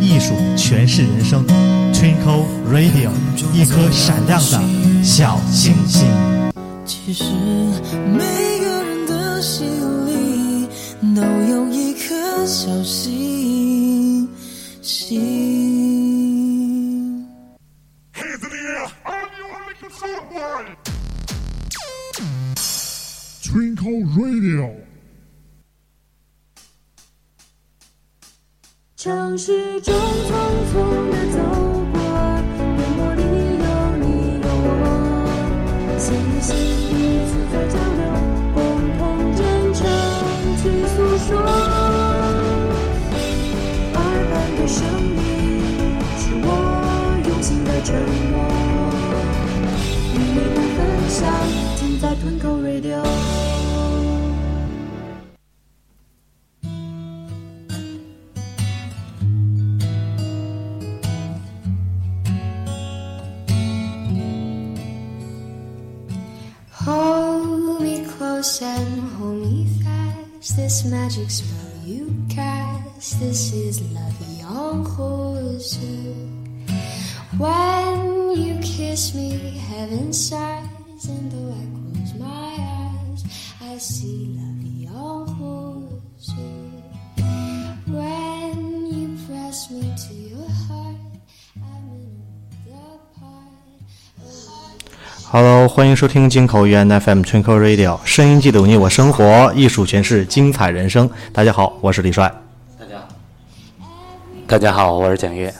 艺术诠释人生。Twinkle Radio，一颗闪亮的小星星。其实每个人的心里都有一颗小星星。This magic spell you cast. This is la vie en. When you kiss me, heaven sighs, and though I close my eyes, I see la Hello，欢迎收听金口语言 FM Twinkle Radio，声音记录你我生活，艺术诠释精彩人生。大家好，我是李帅。大家好，大家好，我是蒋月。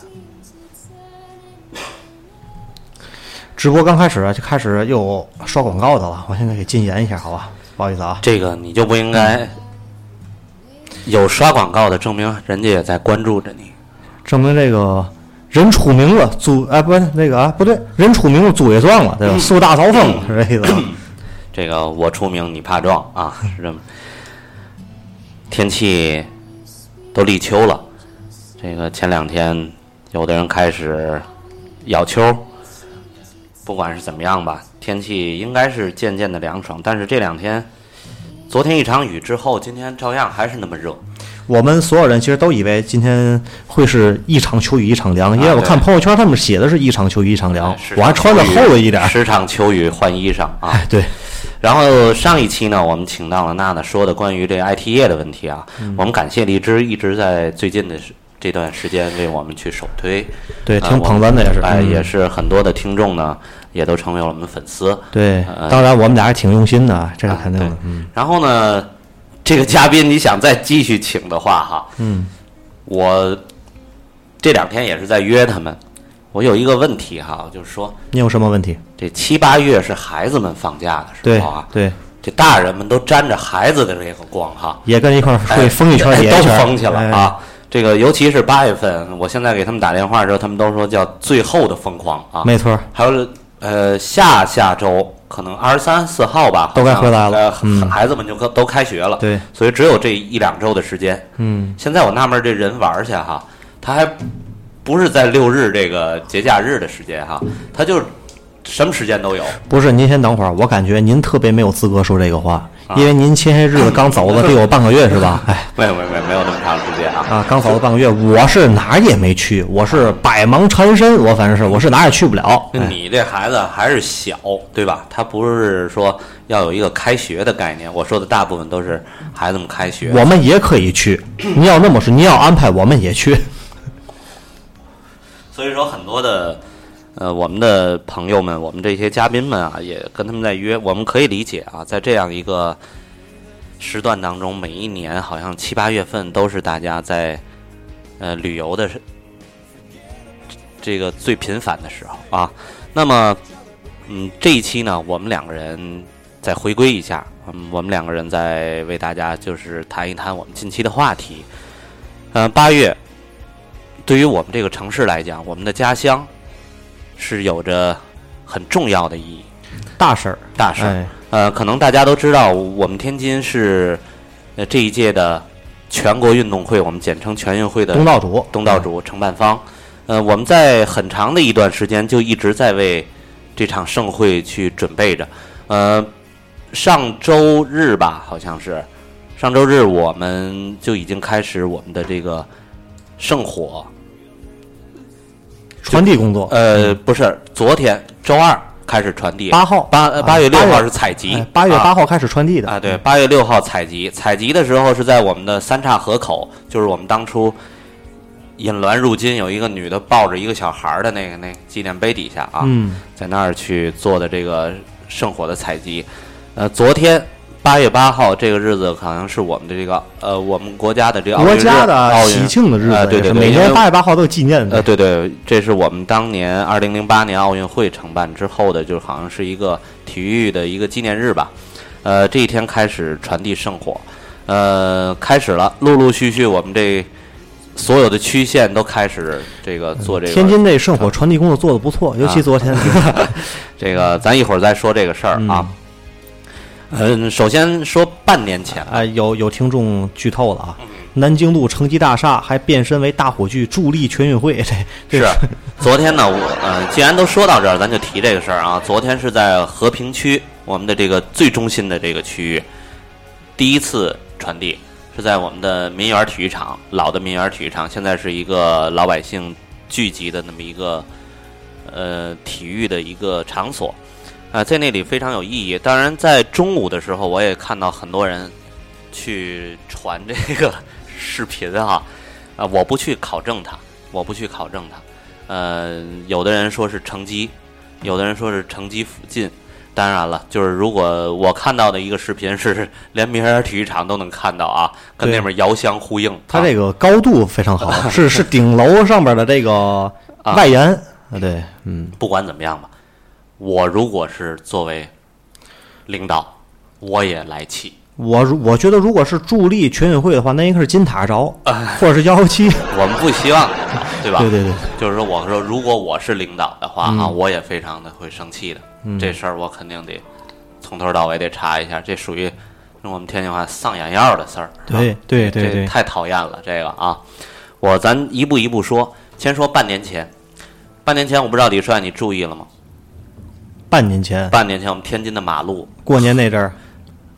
直播刚开始就开始又刷广告的了，我现在给禁言一下，好吧？不好意思啊。这个你就不应该有刷广告的，证明人家也在关注着你。证明这个人出名了，猪哎不是那个啊不对，人出名了猪也壮了，对吧？树大招风是这意思。这个我出名，你怕撞啊？是这么。天气都立秋了，这个前两天有的人开始咬秋，不管是怎么样吧，天气应该是渐渐的凉爽，但是这两天，昨天一场雨之后，今天照样还是那么热。我们所有人其实都以为今天会是一场秋雨一场凉，因为我看朋友圈他们写的是一场秋雨一场凉我还穿的厚了一点儿。时常秋雨换衣裳啊。哎，对，然后上一期呢，我们请到了娜娜说的关于这 IT 业的问题啊，嗯我们感谢荔枝一直在最近的这段时间为我们去首推，对，啊挺捧咱的也是，哎，嗯也是很多的听众呢，也都成为了我们粉丝。对呃。当然，我们俩还挺用心的，这是啊对肯定的。嗯然后呢，这个嘉宾你想再继续请的话哈，嗯，我这两天也是在约他们。我有一个问题哈，就是说你有什么问题？这七八月是孩子们放假的时候啊，对，这大人们都沾着孩子的这个光哈，也跟一块儿哎会疯一圈都疯去了哎啊！这个尤其是八月份，我现在给他们打电话的时候，他们都说叫最后的疯狂啊。没错，还有呃，下下周可能二十三四号吧，都该回来了孩子们就都都开学了，对，所以只有这一两周的时间。嗯，现在我纳闷，这人玩去哈，他还不是在六日这个节假日的时间哈，他就什么时间都有。不是，您先等会儿，我感觉您特别没有资格说这个话，啊因为您前些日子刚走了得有半个月是吧？哎。没有没有没有没有那么长时间啊。啊，刚走了半个月，我是哪儿也没去，我是百忙缠身，我反正是我是哪儿也去不了。哎你这孩子还是小，对吧？他不是说要有一个开学的概念。我说的大部分都是孩子们开学。我们也可以去，你要那么说，你要安排我们也去。所以说很多的，呃，我们的朋友们，我们这些嘉宾们啊，也跟他们在约。我们可以理解啊，在这样一个时段当中，每一年好像七八月份都是大家在呃旅游的这个最频繁的时候啊。那么，嗯，这一期呢，我们两个人再回归一下，嗯，我们两个人再为大家就是谈一谈我们近期的话题。嗯、八月对于我们这个城市来讲，我们的家乡是有着很重要的意义，大事儿，大事儿。哎，呃，可能大家都知道，我们天津是呃这一届的全国运动会，我们简称全运会的东道主，东道主承办方。呃，我们在很长的一段时间就一直在为这场盛会去准备着。呃，上周日吧，好像是上周日，我们就已经开始我们的这个圣火。传递工作，呃，不是，昨天周二开始传递，八号。八八月六号是采集。哎，八月啊。八号开始传递的。啊，对，八月六号采集，采集的时候是在我们的三岔河口，就是我们当初引滦入津有一个女的抱着一个小孩儿的那个那纪念碑底下啊，嗯，在那儿去做的这个圣火的采集。呃，昨天八月八号这个日子好像是我们的这个呃我们国家的这个国家的喜庆的日子，呃对对对，每年八月八号都有纪念的呃，，对对，这是我们当年二零零八年奥运会承办之后的，就是好像是一个体育的一个纪念日吧。呃，这一天开始传递圣火，呃，开始了，陆陆续续我们这所有的区县都开始这个做这个。天津这圣火传递工作做的不错，尤其昨天，这个，咱一会儿再说这个事儿啊。嗯，首先说半年前吧，哎，有有听众剧透了嗯啊！南京路城际大厦还变身为大火炬助力全运会，这这是，昨天呢，我呃，既然都说到这儿，咱就提这个事儿啊。昨天是在和平区，我们的这个最中心的这个区域，第一次传递，是在我们的民园体育场，老的民园体育场，现在是一个老百姓聚集的那么一个呃体育的一个场所，啊、在那里非常有意义。当然，在中午的时候，我也看到很多人去传这个视频啊，啊、我不去考证它，我不去考证它。呃，有的人说是城基，有的人说是城基附近。当然了，就是如果我看到的一个视频是 连明园体育场都能看到啊，跟那边遥相呼应。它啊这个高度非常好，是是顶楼上边的这个外延啊，对，嗯，不管怎么样吧，我如果是作为领导，我也来气。我如我觉得如果是助力全运会的话，那应该是金塔着，哎或者是幺幺七，我们不希望，对吧？对对对，就是说，我说如果我是领导的话啊，嗯我也非常的会生气的。嗯这事儿我肯定得从头到尾得查一下，这属于用我们天津话丧眼药的事儿。对对对，太讨厌了，这个啊，我咱一步一步说，先说半年前，半年前我不知道李帅你注意了吗？半年前。半年前我们天津的马路，过年那阵儿，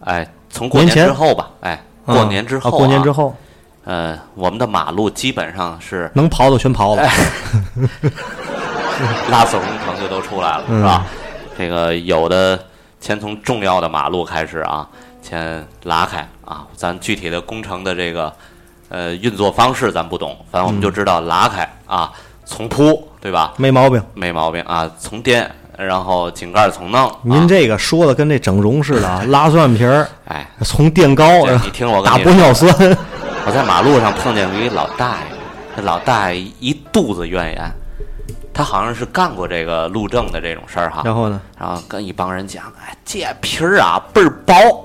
哎，从过年之后吧，哎，啊过年之后、啊过年之，后。呃，我们的马路基本上是能刨的全刨了，拉锁工程就都出来了，嗯。是吧？这个有的先从重要的马路开始啊，先拉开啊，咱具体的工程的这个呃运作方式咱不懂，反正我们就知道拉开啊，从铺对吧？没毛病。没毛病啊，从颠，然后井盖从弄。啊、您这个说的跟这整容似的啊，拉蒜皮儿，哎，从垫高，你听我跟打玻尿酸，我在马路上碰见过一老大爷，这老大爷一肚子怨言，他好像是干过这个路政的这种事儿哈，然后呢，然后跟一帮人讲，哎，这皮儿啊倍儿薄，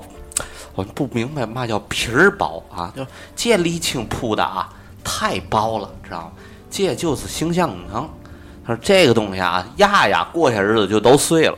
我不明白嘛叫皮儿薄啊，就这沥青铺的啊太薄了，知道吗？这就是形象工程。他说这个东西啊压压过些日子就都碎了，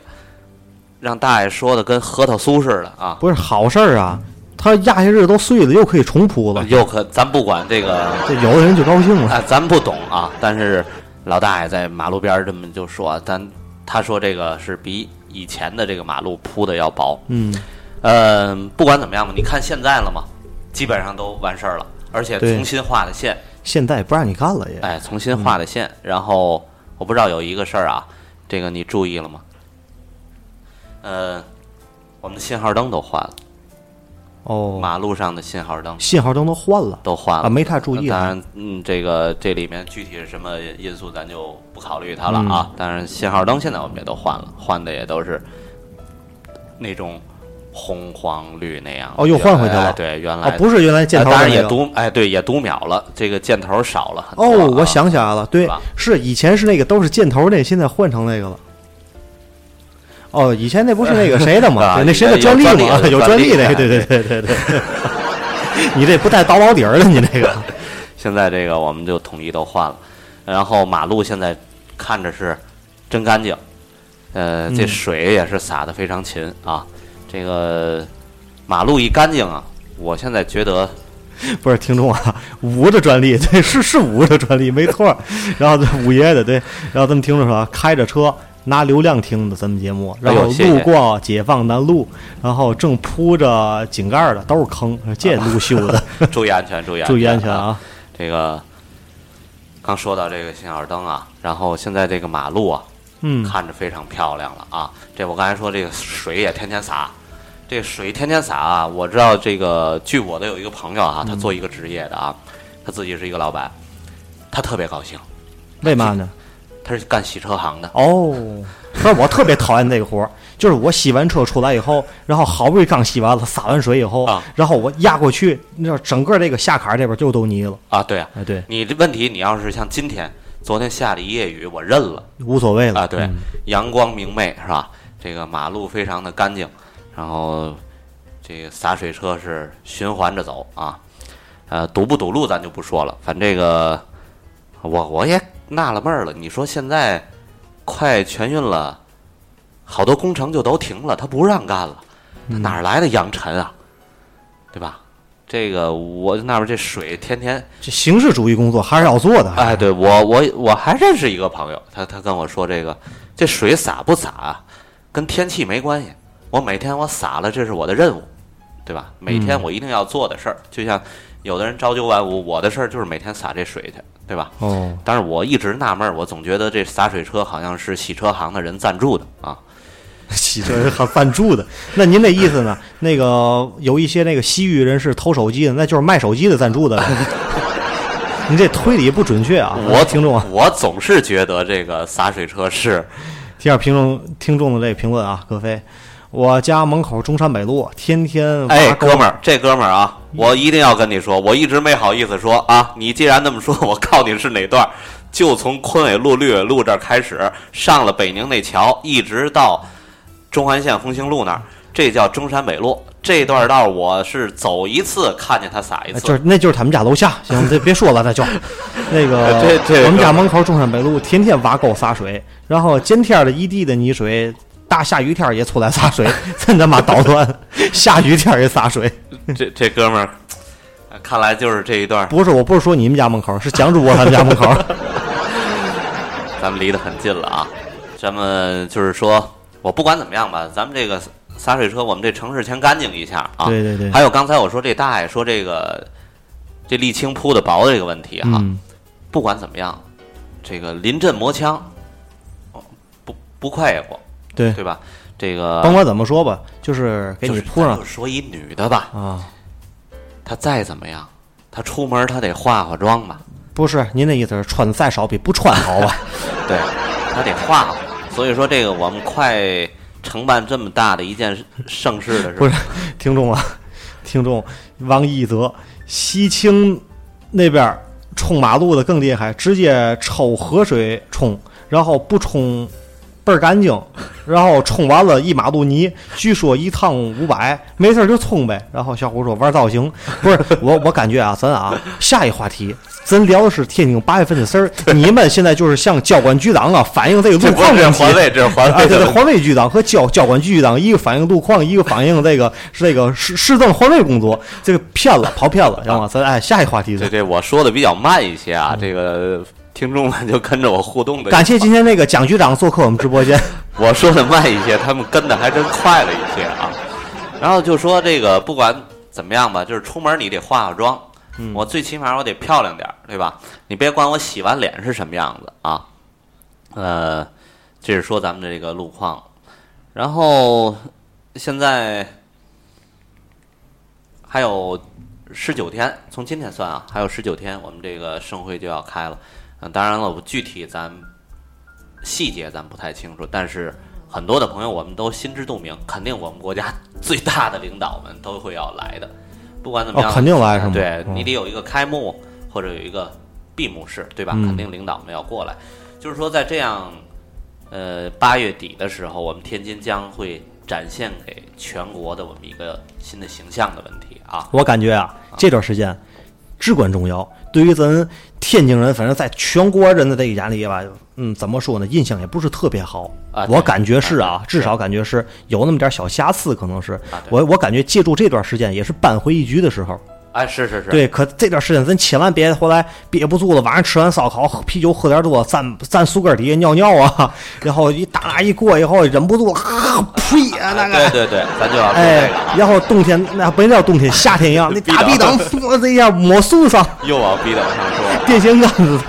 让大爷说的跟核桃酥似的啊。不是好事儿啊，他压下日子都碎了，又可以重铺了，又可咱不管这个这有的人就高兴了。啊，咱不懂啊，但是老大爷在马路边儿这么就说，咱他说这个是比以前的这个马路铺的要薄。嗯，嗯，不管怎么样吧，你看现在了吗，基本上都完事儿了，而且重新画的线，现在不让你干了也。哎，重新画的线。然后我不知道有一个事儿啊，这个你注意了吗？呃，我们的信号灯都换了，哦，马路上的信号灯信号灯都换了都换了。啊，没太注意啊。当然，嗯，这个这里面具体是什么因素，咱就不考虑它了嗯啊。当然，信号灯现在我们也都换了，换的也都是那种红黄绿那样。哦又换回去了哎对，原来哦，不是原来箭头也读，哎，对，也读秒了，这个箭头少了很多。哦，啊我想起来了，对是以前是那个都是箭头那，现在换成那个了。哦，以前那不是那个谁的吗？啊那谁的专利吗？有有专利的，对对对对对。你这不带刀老底儿的，你这个。现在这个我们就统一都换了。然后马路现在看着是真干净，呃，这嗯水也是洒的非常勤啊。这个马路一干净啊，我现在觉得 不是听众啊，五的专利，对，是是五的专利，没错。然后这五爷的对，然后咱们听众说，开着车拿流量听的咱们节目，然后路过解放南路，然后正铺着井盖的都是坑，这路修的，注意安全，注意安全，注意安全！啊！这个刚说到这个信号灯啊，然后现在这个马路啊，嗯，看着非常漂亮了啊。这我刚才说这个水也天天洒，这水天天洒啊。我知道这个，据我的有一个朋友啊，他做一个职业的啊，他自己是一个老板，他特别高兴，为嘛呢？他是干洗车行的。哦，不是，我特别讨厌这个活儿，就是我洗完车出来以后，然后好不容易刚洗完了，洒完水以后，啊然后我压过去，你知道整个这个下坎这边就都泥了。啊，对啊，哎，对，你这问题，你要是像今天，昨天下了一夜雨，我认了无所谓了啊，对嗯，阳光明媚是吧？这个马路非常的干净，然后这个洒水车是循环着走啊，呃，堵不堵路咱就不说了，反正这个我我也纳了闷儿了，你说现在快全运了，好多工程就都停了，他不让干了，他哪儿来的扬尘啊？对吧？这个我那边这水天天这形式主义工作还是要做的。哎，对我我我还认识一个朋友，他他跟我说这个这水洒不洒啊，跟天气没关系。我每天我洒了，这是我的任务，对吧？每天我一定要做的事儿，就像有的人朝九晚五，我的事儿就是每天洒这水去，对吧？哦，但是我一直纳闷儿，我总觉得这洒水车好像是洗车行的人赞助的啊。洗车是还赞助的。那您那意思呢？那个有一些那个西域人士偷手机的，那就是卖手机的赞助的。你这推理不准确啊！我听众啊，我总是觉得这个洒水车是第二评论听众的这个评论啊，葛飞，我家门口中山北路天天哎，哥们儿，这哥们儿啊，我一定要跟你说，我一直没好意思说 啊。你既然那么说，我告诉你是哪段，就从昆纬路、绿纬路这儿开始，上了北宁那桥，一直到中环线红星路那儿，这叫中山北路。这段道我是走一次看见他撒一次，哎就是那就是他们家楼下，行，这别说了，那就 那个我们家门口中山北路天天挖沟洒水，然后见天的一地的泥水，大下雨天也出来洒水，真他妈捣乱，下雨天也洒水。这这哥们儿，呃看来就是这一段，不是，我不是说你们家门口，是蒋主播他们家门口。咱们离得很近了啊。咱们就是说，我不管怎么样吧，咱们这个洒水车，我们这城市先干净一下啊。对对对，还有刚才我说这大爷说这个这沥青铺的薄的这个问题哈，嗯，不管怎么样，这个临阵磨枪，哦不不快也过，对，对吧？这个甭管怎么说吧，就是给你铺上就是说一女的吧，啊。她再怎么样，她出门她得化化妆吧，不是您的意思是穿的再少比不穿好吧？对，她得化化。所以说这个我们快承办这么大的一件盛事的时候 不是，听众啊，听众王一泽，西青那边冲马路的更厉害，直接抽河水冲，然后不冲倍儿干净，然后冲完了一马路泥，据说一趟五百，没事儿就冲呗。然后小虎说玩造型，不是 我，我感觉啊，咱啊，下一话题。咱聊的是天津八月份的事儿，你们现在就是向交管局长啊反映这个路这不是况问题。环卫，这是环啊，对对。环卫局长和交交管局长，一个反映路况，一个反映这个是这个市市政环卫工作，这个骗了，跑偏了，知道吗？咱哎，下一话题对对我说的比较慢一些啊，这个听众们就跟着我互动的。感谢今天那个蒋局长做客我们直播间。我说的慢一些，他们跟的还真快了一些啊。然后就说这个不管怎么样吧，就是出门你得化化妆，嗯我最起码我得漂亮点儿，对吧？你别管我洗完脸是什么样子啊。呃，这是说咱们的这个路况，然后现在还有十九天，从今天算啊，还有十九天，我们这个盛会就要开了。嗯、当然了，我具体咱细节咱不太清楚，但是很多的朋友我们都心知肚明，肯定我们国家 最大的领导们都会要来的，不管怎么样，哦肯定来是吗对嗯你得有一个开幕或者有一个闭幕式，对吧？嗯肯定领导们要过来，就是说在这样呃八月底的时候，我们天津将会展现给全国的我们一个新的形象的问题啊。我感觉啊，这段时间至关重要，对于咱天津人，反正在全国人的这个眼里吧，嗯，怎么说呢，印象也不是特别好。啊我感觉是啊啊，至少感觉是有那么点小瑕疵，可能是。啊我我感觉借助这段时间，也是扳回一局的时候。哎，是是是，对，可这段时间咱千万别回来憋不住了，晚上吃完烧烤喝啤酒喝点多，站站树根底下尿尿啊，然后一大拉一过以后忍不住了，啊呸啊那个。对对对，咱就要哎然后冬天那不叫冬天，夏天一样，那 大壁灯我这样抹树上，又往逼灯上说。电线杆子。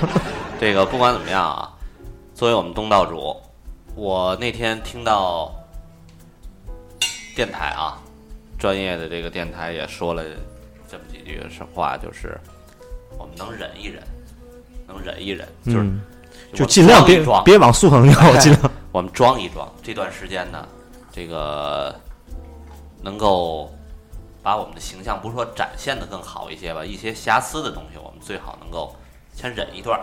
这个不管怎么样啊，作为我们东道主，我那天听到电台啊，专业的这个电台也说了句是话，就是我们能忍一忍，能忍一忍，就是、嗯，就尽量别装别往速上尿，尽量。我们装一装。这段时间呢，这个能够把我们的形象，不是说展现的更好一些吧，一些瑕疵的东西，我们最好能够先忍一段儿。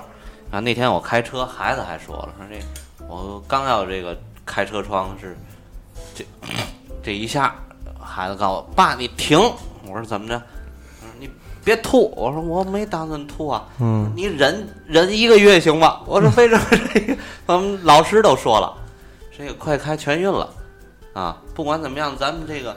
然后那天我开车，孩子还说了，说这我刚要这个开车窗是这这一下，孩子告诉我爸你停，我说怎么着？别吐，我说我没打算吐啊，嗯，你忍忍一个月行吗？我说为什么这个 我们老师都说了，这个快开全运了啊！不管怎么样，咱们这个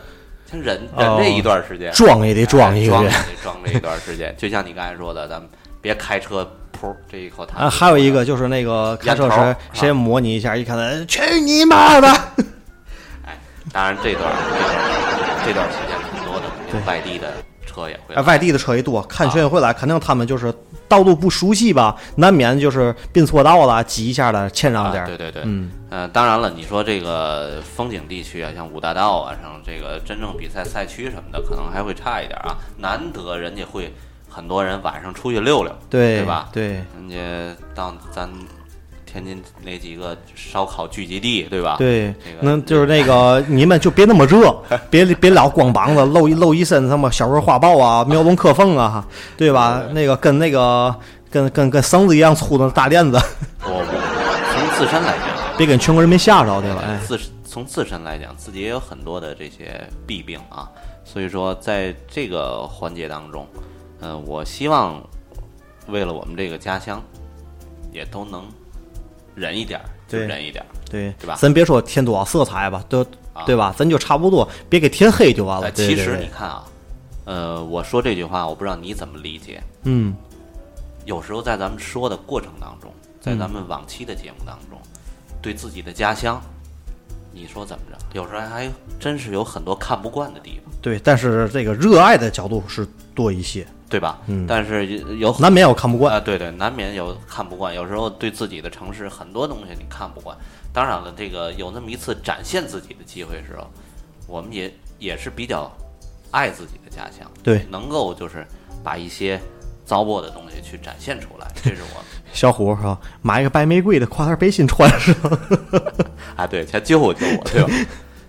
先忍忍这一段时间，撞也得撞一个月装也。得装这一段时间。就像你刚才说的，咱们别开车噗这一口痰。啊，还有一个就是那个开车时谁模拟一下，一看哎去你妈的！哎，当然这段这段这段时间很多的对外地的车也会哎，外地的车也多，看全运会来，肯定他们就是道路不熟悉吧，难免就是并错道了，挤一下的谦让点对对对，嗯，呃，当然了，你说这个风景地区啊，像五大道啊，像这个真正比赛赛区什么的，可能还会差一点啊。难得人家会很多人晚上出去溜溜，对对吧？对，人家到咱天津那几个烧烤聚集地，对吧？对那就是那个 你们就别那么热，别别老光膀子，露一露一身什么小人画报啊、苗龙刻凤啊，对吧？那个跟那个跟跟跟绳子一样粗的大链子，从自身来讲啊，别跟全国人民吓着对吧？哎，自从自身来讲，自己也有很多的这些弊病啊，所以说在这个环节当中，呃，我希望为了我们这个家乡，也都能忍一点儿，就对忍一点儿。对对吧咱别说添多少色彩吧，都啊对吧？咱就差不多，别给添黑就完了。呃，其实你看啊，呃，我说这句话，我不知道你怎么理解。嗯，有时候在咱们说的过程当中，在咱们往期的节目当中，对自己的家乡，你说怎么着？有时候还真是有很多看不惯的地方，对，但是这个热爱的角度是多一些，对吧？嗯但是有有难免有看不惯。啊，对对，难免有看不惯。有时候对自己的城市很多东西你看不惯。当然了，这个有那么一次展现自己的机会时候，我们也也是比较爱自己的家乡，对，能够就是把一些糟粕的东西去展现出来，这是我 小虎是吧？买一个白玫瑰的，挎点背心穿上。啊，对，才救我救我，对吧？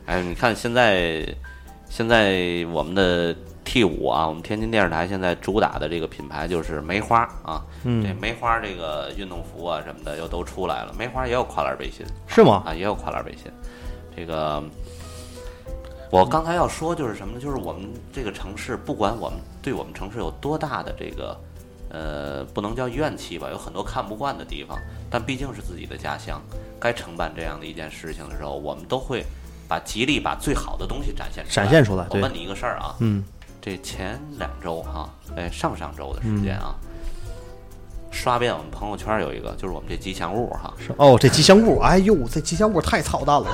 哎，你看现在现在我们的 T 五啊，我们天津电视台现在主打的这个品牌就是梅花啊，嗯这梅花这个运动服啊什么的又都出来了，梅花也有跨栏背心，是吗？啊，也有跨栏背心。这个我刚才要说就是什么呢？就是我们这个城市，不管我们对我们城市有多大的这个呃，不能叫怨气吧，有很多看不惯的地方，但毕竟是自己的家乡，该承办这样的一件事情的时候，我们都会把极力把最好的东西展现出来。展现出来我问你一个事儿啊，嗯，这前两周哈、哎，上上周的时间啊。刷遍我们朋友圈有一个，就是我们这吉祥物哈，是哦，这吉祥物，哎呦，这吉祥物太操蛋了。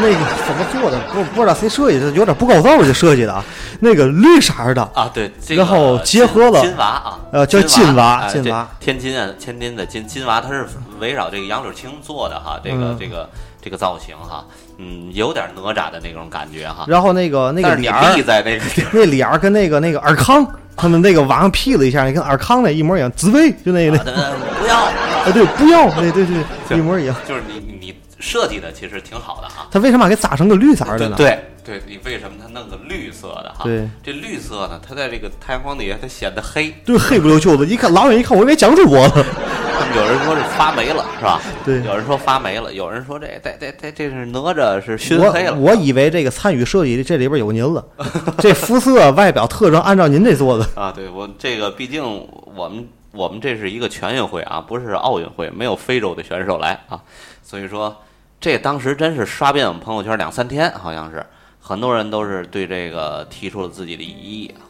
那个怎么做的？不不知道谁设计的，有点不够造就设计的啊。那个绿色儿的，啊，对，这个然后结合了金金娃啊，呃叫金金娃金娃天津啊，天津的金金娃，它是围绕这个杨柳青做的哈，这个、嗯这个这个造型哈，嗯，有点哪吒的那种感觉哈，然后那个那个脸儿立，在那个地 儿，那脸儿跟那个那个尔康，他们那个网上 P 了一下，你跟尔康那一模一样，紫薇就那个那，啊不要，啊对，不要，对对对，一模一样。就是你设计的其实挺好的啊，他为什么给扎成个绿色的呢？对对，你为什么它弄个绿色的哈？对，这绿色呢，它在这个太阳光底下它显得黑，对，黑不溜秋的，一看老远一看，我以为蒋主播呢。有人说是发霉了，是吧？对有人说发霉了，有人说这这这这这是哪吒是熏我黑了。我以为这个参与设计的这里边有您了，这肤色外表特征按照您这做的。啊，对我这个，毕竟我们我们这是一个全运会啊，不是奥运会，没有非洲的选手来啊，所以说这当时真是刷遍我们朋友圈两三天，好像是很多人都是对这个提出了自己的异议啊。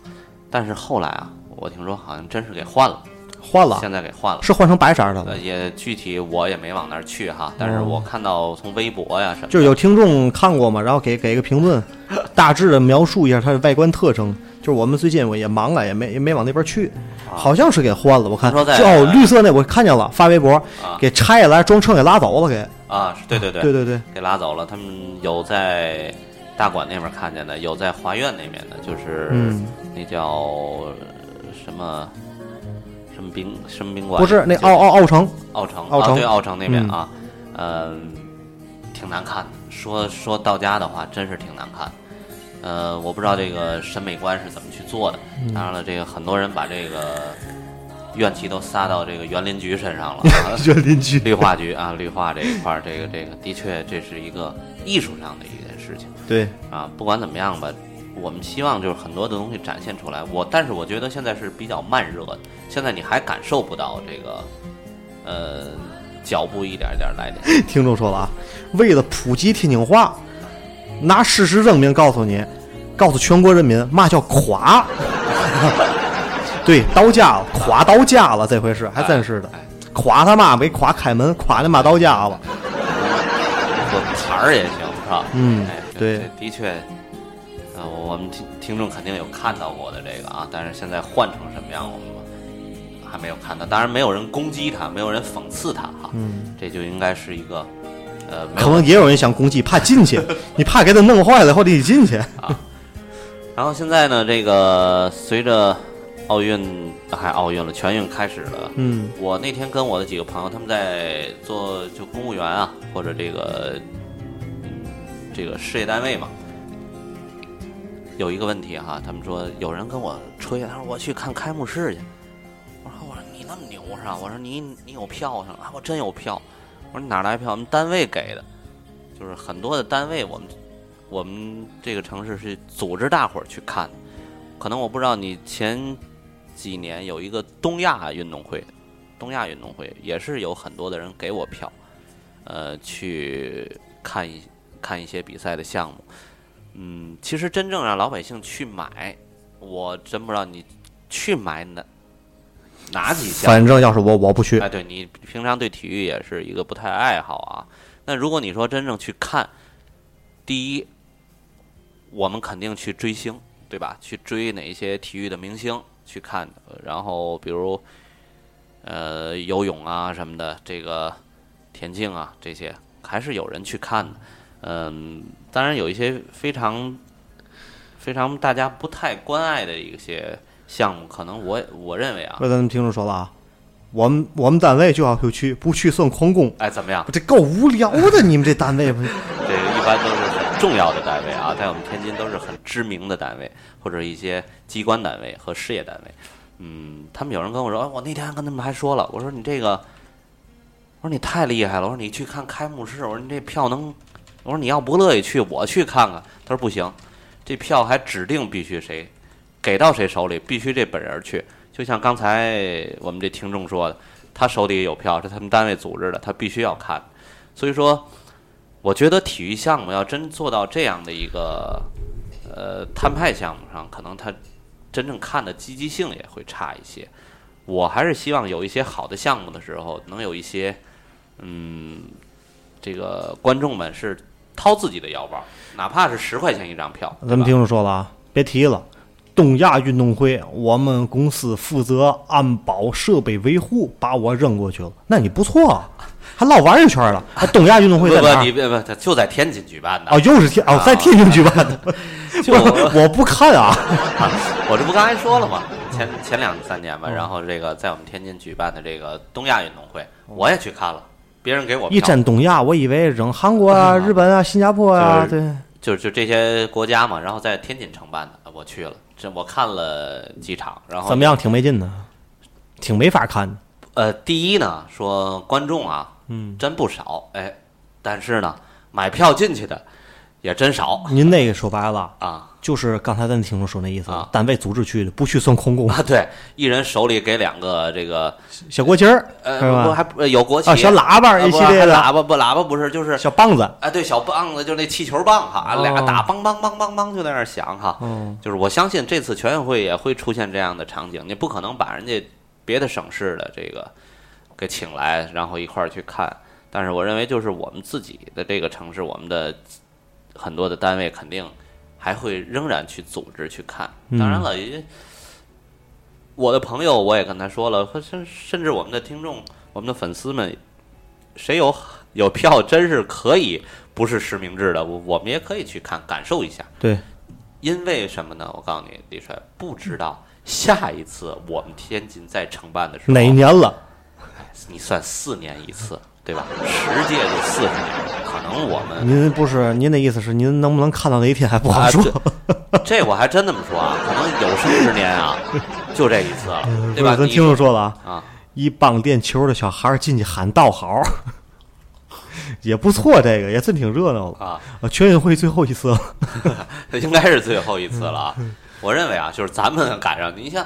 但是后来啊，我听说好像真是给换了，换了，现在给换了。是换成白色儿的了呃，。也具体我也没往那儿去哈，但是我看到从微博呀什么，就是有听众看过嘛，然后给给个评论，大致的描述一下它的外观特征。就是我们最近我也忙了，也没也没往那边去，好像是给换了。我看哦，绿色那我看见了，发微博啊给拆下来装车给拉走了，给啊，对对对对对对，给拉走了。他们有在大馆那边看见的，有在华苑那边的，就是、嗯那叫呃什么什么宾什么宾馆？不是那奥奥奥城，奥城，奥城啊、对奥城那边嗯啊，嗯、挺难看的。说说到家的话，真是挺难看。呃，我不知道这个审美观是怎么去做的。嗯当然了，这个很多人把这个怨气都撒到这个园林局身上了。啊 园林局绿化局啊，绿化这一块儿，这个这个的确这是一个艺术上的一件事情对，啊。不管怎么样吧，我们希望就是很多的东西展现出来。我但是我觉得现在是比较慢热的，现在你还感受不到这个呃脚步一点一点来的。听众说了啊，为了普及天津话，拿事实证明告诉你，告诉全国人民嘛叫垮。对，到家了，垮到家了，这回是还真是的哎，垮他妈没垮开门，垮他妈到家了。说坎儿也行，是吧？嗯哎，对的确，呃，我们听听众肯定有看到过的这个啊，但是现在换成什么样，我们还没有看到。当然，没有人攻击他，没有人讽刺他哈，嗯，这就应该是一个呃，可能也有人想攻击，怕进去，你怕给他弄坏了，或者你进去啊。然后现在呢，这个随着奥运还奥运了，全运开始了。嗯我那天跟我的几个朋友，他们在做就公务员啊，或者这个嗯这个事业单位嘛，有一个问题哈，他们说有人跟我吹，他说我去看开幕式去。我说我说你那么牛是吧？我说你你有票是吧？啊，我真有票。我说你哪儿来票？我们单位给的，就是很多的单位，我们我们这个城市是组织大伙儿去看。可能我不知道你前几年有一个东亚运动会，东亚运动会也是有很多的人给我票，呃，去看一看一些比赛的项目。嗯，其实真正让老百姓去买，我真不知道你去买哪哪几项。反正要是我，我不去。哎，对你平常对体育也是一个不太爱好啊。那如果你说真正去看，第一，我们肯定去追星，对吧？去追哪一些体育的明星去看，呃然后比如呃游泳啊什么的，这个田径啊这些，还是有人去看的。嗯，当然有一些非常非常大家不太关爱的一些项目，可能我我认为啊，那咱们听众说了啊，我们我们单位就要不去，不去算旷工。哎，怎么样？这够无聊的，你们这单位不？这个一般都是很重要的单位啊，在我们天津都是很知名的单位，或者一些机关单位和事业单位。嗯，他们有人跟我说，哎，我那天跟他们还说了，我说你这个，我说你太厉害了，我说你去看开幕式，我说你这票能，我说你要不乐意去，我去看看。他说不行，这票还指定必须谁给到谁手里，必须这本人去。就像刚才我们这听众说的，他手里有票，是他们单位组织的，他必须要看。所以说，我觉得体育项目要真做到这样的一个呃摊派项目上，可能他真正看的积极性也会差一些。我还是希望有一些好的项目的时候，能有一些嗯，这个观众们是掏自己的腰包，哪怕是十块钱一张票，咱们听众说了啊，别提了。东亚运动会，我们公司负责安保设备维护，把我扔过去了。那你不错啊，还绕玩一圈了。还东亚运动会不不，在哪儿你？别不，他就在天津举办的。哦，又是天哦，在天津举办的。就我我不看 啊。我这不刚才说了吗？前前两三年吧，然后这个在我们天津举办的这个东亚运动会，我也去看了，别人给我一票沾东亚，我以为扔韩国啊、日本啊、新加坡啊，就就这些国家嘛，然后在天津承办的，我去了，这我看了几场，然后怎么样？挺没劲的，挺没法看的。呃，第一呢，说观众啊，嗯，真不少，哎，但是呢，买票进去的也真少您那个说白了，啊就是刚才咱听众说那意思啊，单位组织去的，不去算空工，啊！对，一人手里给两个这个小国旗儿呃？不还有国旗啊，小喇叭一系列喇叭不喇叭不是就是小棒子，啊，对，小棒子就那气球棒哈，哦俩打梆梆梆梆梆就在那儿响哈。嗯，就是我相信这次全运会也会出现这样的场景，你不可能把人家别的省市的这个给请来，然后一块儿去看。但是我认为，就是我们自己的这个城市，我们的很多的单位肯定还会仍然去组织去看。当然了，也我的朋友我也跟他说了，甚甚至我们的听众、我们的粉丝们，谁有有票，真是可以不是实名制的，我我们也可以去看感受一下。对，因为什么呢？我告诉你，李帅不知道下一次我们天津再承办的时候哪一？年了？你算四年一次，对吧？十届就四十年，可能我们您不是您的意思是您能不能看到那一天还不好啊说？这我还真这么说啊，可能有生之年啊，就这一次了，对吧？不是咱听众说了啊，啊，一帮练球的小孩进去喊道好，也不错，这个也真挺热闹的啊。啊全运会最后一次了，应该是最后一次了啊！我认为啊，就是咱们赶上，你像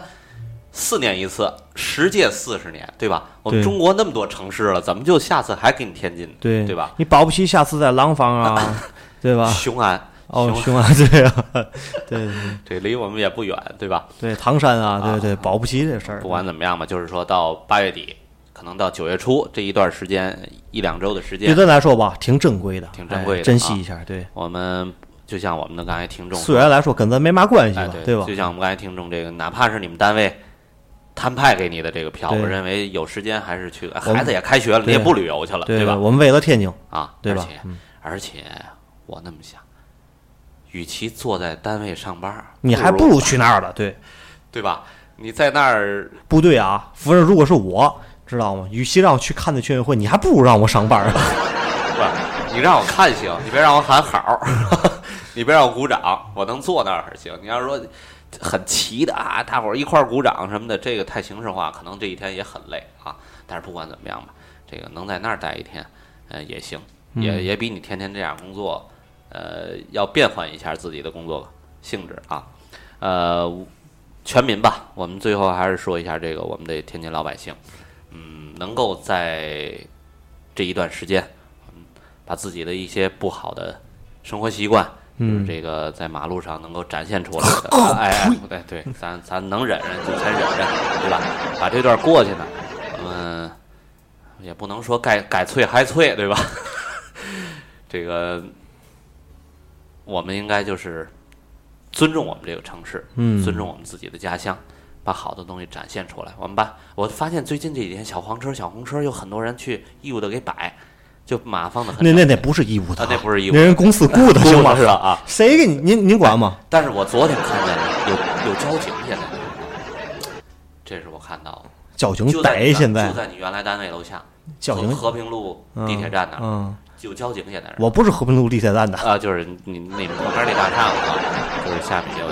四年一次，十届四十年，对吧？我们中国那么多城市了，怎么就下次还给你天津呢？对对吧？你保不齐下次在廊坊啊，对吧？雄安，哦，雄雄安对啊，对对 这离我们也不远，对吧？对，唐山啊，啊对对，保不齐这事儿。不管怎么样吧，就是说到八月底，可能到九月初这一段时间，一两周的时间对间，咱来说吧，挺珍贵的，挺珍贵的哎珍惜啊一下。对，我们就像我们的刚才听众说虽然来说跟咱没嘛关系哎吧，对吧就？像我们刚才听众这个，哪怕是你们单位摊派给你的这个票，我认为有时间还是去。孩子也开学了，你也不旅游去了，对吧？我们为了天津，啊，对吧而且我那么想，与其坐在单位上班，你还不如去那儿了。对，对吧？你在那儿不对啊，反正如果是我，知道吗？与其让我去看那全运会，你还不如让我上班呢。不，你让我看行，你别让我喊好，你别让我鼓掌，我能坐那儿行。你要是说很齐的啊，大伙儿一块儿鼓掌什么的，这个太形式化，可能这一天也很累啊。但是不管怎么样吧，这个能在那儿待一天，呃，也行，也也比你天天这样工作，呃，要变换一下自己的工作性质啊。呃，全民吧，我们最后还是说一下这个我们的天津老百姓，嗯，能够在这一段时间，嗯，把自己的一些不好的生活习惯，就是这个在马路上能够展现出来的，哎哎，对对，咱咱能忍忍就先忍忍，对吧？把这段过去呢，嗯，也不能说该该脆还脆，对吧？这个我们应该就是尊重我们这个城市，嗯尊重我们自己的家乡，把好的东西展现出来。我们把我发现最近这几天小黄车、小红车有很多人去义务的给摆，就马放的很那那那不是义务的啊，那不是义务那人公司雇的，行吗？是吧啊？谁给你？您您管吗？但是我昨天看见了有有交警现在，这是我看到的，交警逮现在就在你原来单位楼下，交警和平路地铁站那儿、嗯，有交警现在。我不是和平路地铁站的。啊，就是你你们旁边那大厦就是下面有，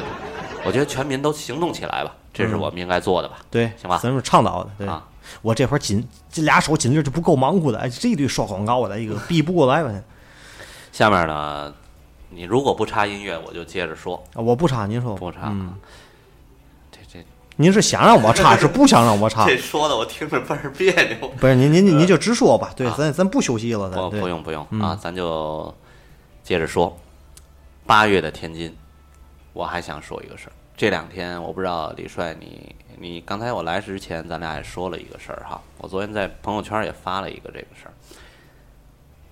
我觉得全民都行动起来吧，这是我们应该做的吧？对，行吧咱是倡导的。对，啊，我这会儿紧这俩手紧劲就不够忙乎的，哎，这一堆刷广告的，一个避不过来吧？下面呢，你如果不插音乐，我就接着说，啊我不插，您说不插。嗯，这这您是想让我插，是不想让我插？这说的我听着倍儿别扭。不是您您您您就直说吧。对，啊咱咱不休息了，咱不不用不用嗯啊，咱就接着说。八月的天津，我还想说一个事儿。这两天我不知道李帅你你刚才我来之前，咱俩也说了一个事儿哈。我昨天在朋友圈也发了一个这个事儿。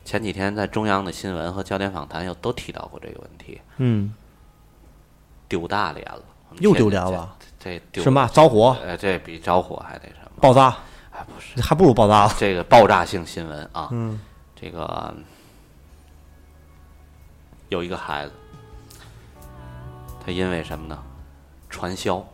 前几天在中央的新闻和焦点访谈又都提到过这个问题，嗯，丢大脸了。又丢脸了这这丢什么？着火、呃，这比着火还得什么？爆炸，哎，不是。还不如爆炸了。这个爆炸性新闻啊，嗯这个有一个孩子，他因为什么呢？传销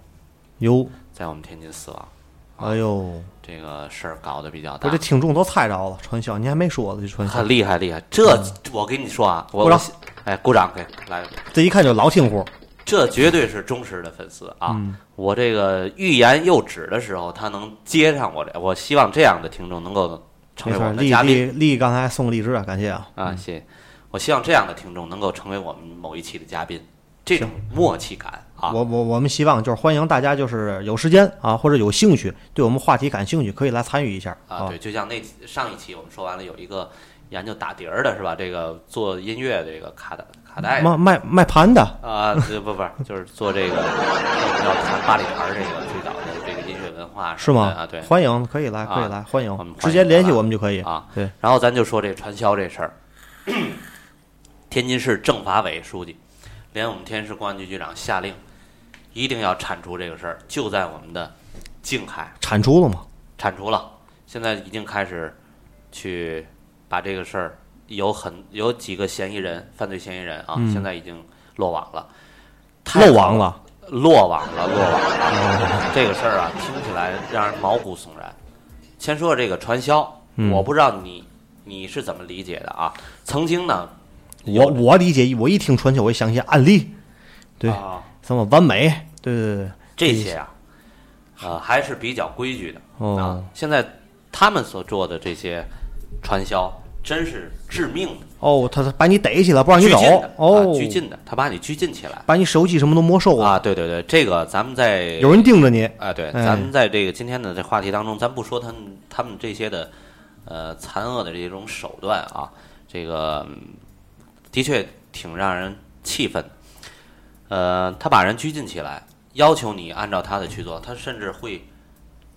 哟，在我们天津死亡，哎呦，这个事儿搞得比较大我这，听众都猜着了，传销，你还没说呢，这传销很，厉害厉害。这我跟你说啊，我鼓掌哎鼓掌给来，这一看就老听户。这绝对是忠实的粉丝啊！嗯我这个欲言又止的时候，他能接上我这，我希望这样的听众能够成，为我们嘉宾丽丽刚才送个荔枝啊，感谢啊。啊！谢谢。我希望这样的听众能够成为我们某一期的嘉宾，这种默契感啊，我我我们希望就是欢迎大家就是有时间啊或者有兴趣，对我们话题感兴趣，可以来参与一下啊，对，就像那上一期我们说完了，有一个研究打碟儿的是吧？这个做音乐这个卡带卡带卖卖卖盘的，啊，这不不，就是做这个要弹八里台这个最早的这个音乐文化是吗？啊，对。欢迎可以来啊可以来欢迎我们，欢迎直接联系我们就可以啊。对，然后咱就说这传销这事儿，天津市政法委书记，连我们天市公安局局长下令，一定要铲除这个事儿，就在我们的静海铲除了吗？铲除了，现在已经开始去把这个事儿有很有几个嫌疑人，犯罪嫌疑人啊，嗯现在已经落网了，太漏网了，落网了，落网了。这个事儿啊，听起来让人毛骨悚然。先说这个传销，嗯我不知道你你是怎么理解的啊？曾经呢，我我理解，我一听传销，我就想起案例，对，啊。什么完美，对对对，这些啊，呃，还是比较规矩的。啊哦。现在他们所做的这些传销，真是致命的。哦，他他把你逮起来，不让你走。哦啊，拘禁的，他把你拘禁起来。把你手机什么都没收了，啊！对对对，这个咱们在有人盯着你，啊，对，哎。咱们在这个今天的这话题当中，咱不说他们他们这些的呃残恶的这种手段啊，这个嗯的确挺让人气愤的。呃，他把人拘禁起来，要求你按照他的去做，他甚至会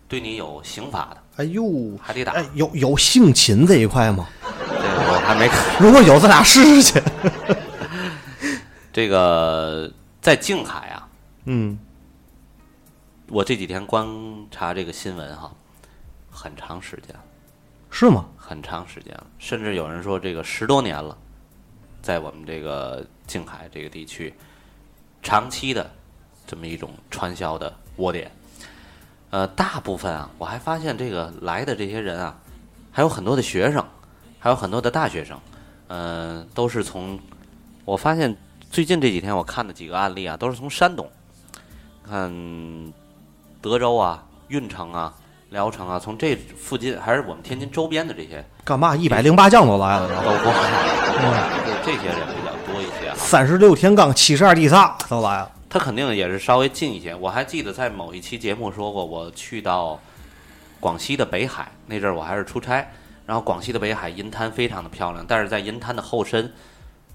对你有刑罚的，哎呦，还得打。哎，有有性侵这一块吗？这个我还没看。如果有，咱俩试试去。这个在静海啊，嗯，我这几天观察这个新闻哈，很长时间了。是吗？很长时间了，甚至有人说这个十多年了，在我们这个静海这个地区，长期的这么一种传销的窝点。呃，大部分啊，我还发现这个来的这些人啊，还有很多的学生，还有很多的大学生，呃，都是从我发现最近这几天我看的几个案例啊，都是从山东，看德州啊、运城啊、聊城啊，从这附近还是我们天津周边的这些干嘛？一百零八将都来了，都过来，就是这些人比较多一些啊。三十六天罡，七十二地煞都来了。他肯定也是稍微近一些。我还记得在某一期节目说过，我去到广西的北海那阵儿，我还是出差，然后广西的北海银滩非常的漂亮，但是在银滩的后身，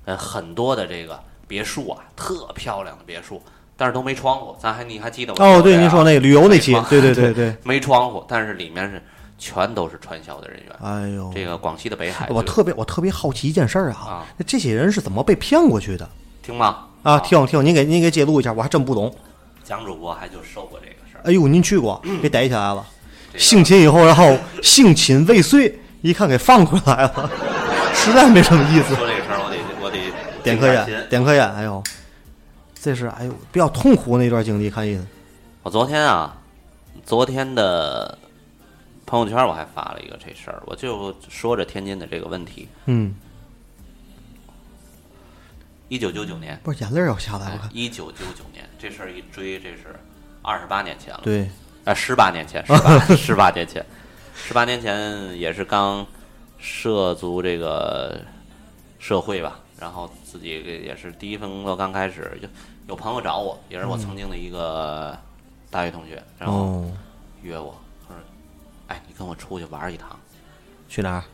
呃，很多的这个别墅啊，特漂亮的别墅，但是都没窗户。咱还你还记得吗哦，对，您说那个旅游那期，对对对对。没窗户，但是里面是全都是传销的人员。哎呦，这个广西的北海，我特别我特别好奇一件事儿啊啊，那这些人是怎么被骗过去的听吗？啊？听听，您给您给揭露一下，我还真不懂。蒋主播还就受过这个事儿。哎呦，您去过，给逮起来了，这个性侵以后，然后性侵未遂，一看给放回来了，实在没什么意思。说这个事儿，我得我得点颗烟，点颗烟，哎呦，这是哎呦比较痛苦那段经历，看意思。我昨天啊，昨天的朋友圈我还发了一个这事儿，我就说着天津的这个问题。嗯，一九九九年，不是眼泪儿要下来，我看。一九九九年这事儿一追，这是二十八年前了。对，啊，十八年前，十八 十八年前，十八年前也是刚涉足这个社会吧，然后自己也是第一份工作刚开始，就有朋友找我，也是我曾经的一个大学同学，然后哦，约我，他说：“哎，你跟我出去玩一趟。去哪儿？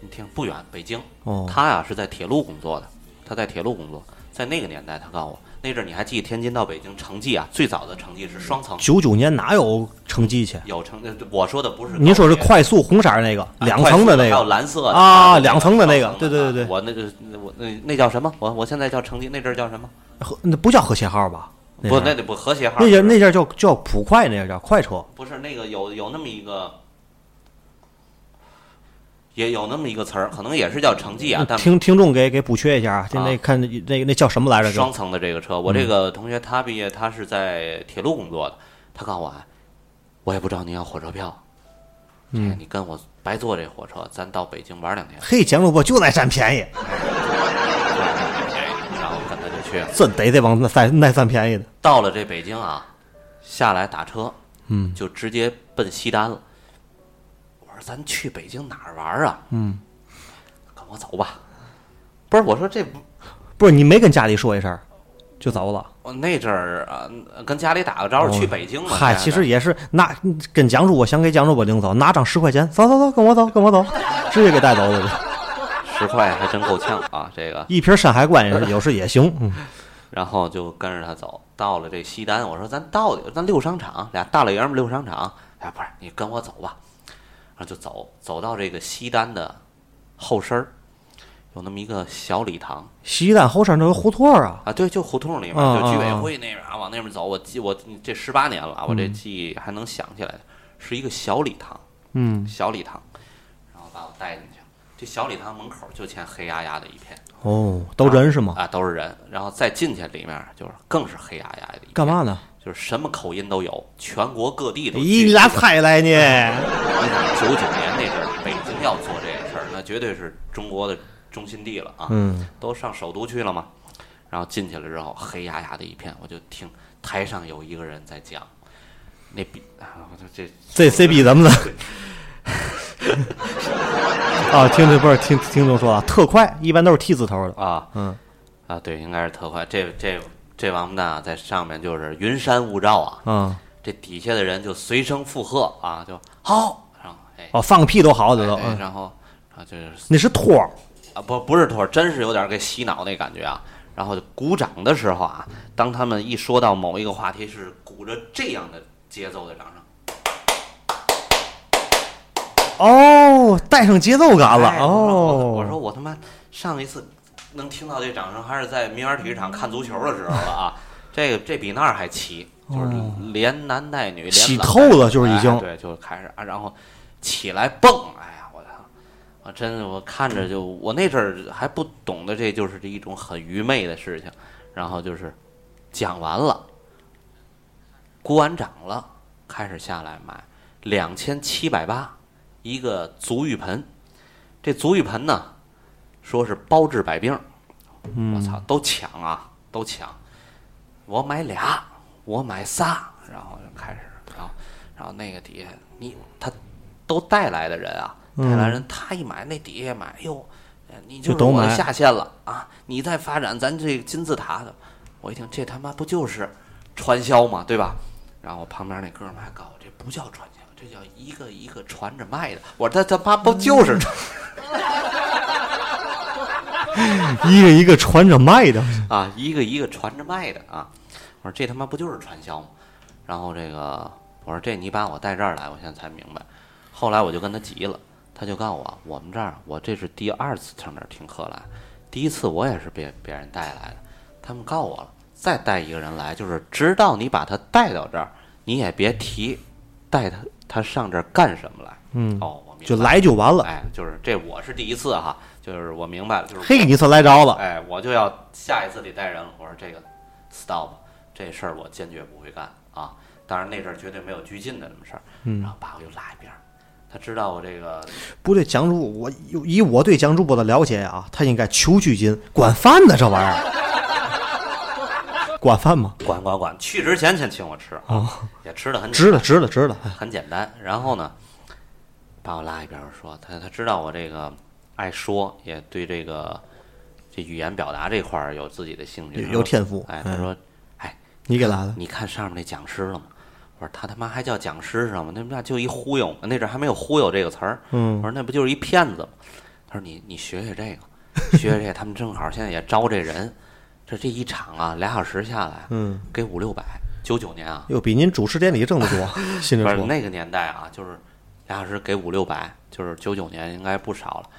你听不远，北京。哦，他呀是在铁路工作的，他在铁路工作，在那个年代，他告诉我，那阵儿你还记得天津到北京城际啊，最早的城际是双层，九九年哪有城际去？有城，呃我说的不是，您说是快速红色儿那个，啊两层的那个还有个。蓝色的啊两层的那个对对对对啊我那个那我那那叫什么？我我现在叫城际，那阵儿叫什么？和那不叫和谐号吧？不，那得不和谐号。那叫那叫叫叫普快，那个叫快车。不是那个有有那么一个，也有那么一个词儿，可能也是叫成绩啊，但听听众给给补缺一下啊，就啊那看那那那叫什么来着？双层的这个车。我这个同学他毕业，他是在铁路工作的，他告诉我啊，我也不知道你要火车票，嗯哎，你跟我白坐这火车，咱到北京玩两天，嘿，蒋主播就爱占便宜，然后跟他就去了。真得得往那占那占便宜的。到了这北京啊，下来打车，嗯就直接奔西单了。咱去北京哪儿玩啊？嗯，跟我走吧。不是我说这不不是你没跟家里说一声就走了？我那阵儿啊，跟家里打个招呼去北京嘛。哦嗨，其实也是拿跟蒋主我想给蒋主我领走，拿张十块钱，走走走，跟我走，跟我走，直接给带走了。十块还真够呛啊，这个。一瓶山海关也是有时也行。嗯然后就跟着他走，到了这西单，我说咱到底咱溜商场，俩大老爷们儿溜商场，哎，不是你跟我走吧，然后就走，走到这个西单的后身儿，有那么一个小礼堂。西单后山那个胡同儿啊，啊，对，就胡同里面，嗯就居委嗯会那边啊，往那边走，我记我这十八年了啊，我这记忆还能想起来，是一个小礼堂，嗯，小礼堂，然后把我带进去，这小礼堂门口就见黑压压的一片哦，都人是吗？啊，都是人，然后再进去里面就是更是黑压压的一片，干嘛呢？就是什么口音都有，全国各地都咦，你咋着猜来呢？你想九九年那阵儿，北京要做这个事儿，那绝对是中国的中心地了啊！嗯，都上首都去了嘛。然后进去了之后，黑压压的一片，我就听台上有一个人在讲，那比啊，我这这 CB 怎么了？啊，听着不是听听众说啊，特快，一般都是 T 字头的。啊嗯，啊，对，应该是特快。这这这王八蛋啊，在上面就是云山雾罩啊，嗯，这底下的人就随声附和啊，就好，然后哎，哦，放个屁都好，这都。然后啊就是那是托儿。啊，不不是托儿，真是有点给洗脑那感觉啊。然后就鼓掌的时候啊，当他们一说到某一个话题，是鼓着这样的节奏的掌声。哦，带上节奏感了。哦，我说我他妈上一次能听到这掌声，还是在明园体育场看足球的时候了啊！这个这比那儿还齐，就是连男带女，起透了就是已经哎对，就开始啊，然后起来蹦，哎呀，我操！我真的我看着就我那阵儿还不懂得这就是一种很愚昧的事情，然后就是讲完了，鼓完掌了，开始下来买两千七百八一个足浴盆，这足浴盆呢，说是包治百病，我操，都抢啊，都抢！我买俩，我买仨，然后就开始，然后，然后那个底下你他都带来的人啊，带来人他一买那底下也买，哎呦，呃你就是我的下线了啊！你再发展咱这个金字塔的，我一听这他妈不就是传销嘛？对吧？然后我旁边那哥们还告诉我，这不叫传销，这叫一个一个传着卖的。我说他他妈不就是传 一个一个传着卖的。啊，一个一个传着卖的啊！我说这他妈不就是传销吗？然后这个我说这你把我带这儿来，我现在才明白。后来我就跟他急了，他就告诉我，我们这儿我这是第二次上这儿听课来，第一次我也是别别人带来的，他们告我了，再带一个人来，就是直到你把他带到这儿，你也别提带他他上这儿干什么来。嗯，哦，我明白就来就完了。哎，就是这我是第一次哈，就是我明白了，就是嘿，你算来着了。哎，我就要下一次得带人了。我说这个 stop，这事儿我坚决不会干啊！当然那阵儿绝对没有拘禁的什么事儿。嗯然后把我又拉一边儿，他知道我这个不对，蒋主，我以我对蒋主播的了解啊，他应该求拘禁，管饭呢这玩意儿，管饭吗？管管管，去之前先请我吃啊，也吃的很值了，值了，值了。很简单。然后呢，把我拉一边儿说，他他知道我这个爱说，也对这个这语言表达这块儿有自己的兴趣，有有天赋哎，嗯他说，哎，你给拉的，你看上面那讲师了吗？我说他他妈还叫讲师是吗？那那就一忽悠，那阵儿还没有忽悠这个词儿。嗯我说那不就是一骗子吗？他说你你学学这个，学学这个，他们正好现在也招这人，这这一场啊俩小时下来，嗯，给五六百，九九年啊，哟，比您主持典礼挣得多，信着说。不是那个年代啊，就是俩小时给五六百，就是九九年应该不少了。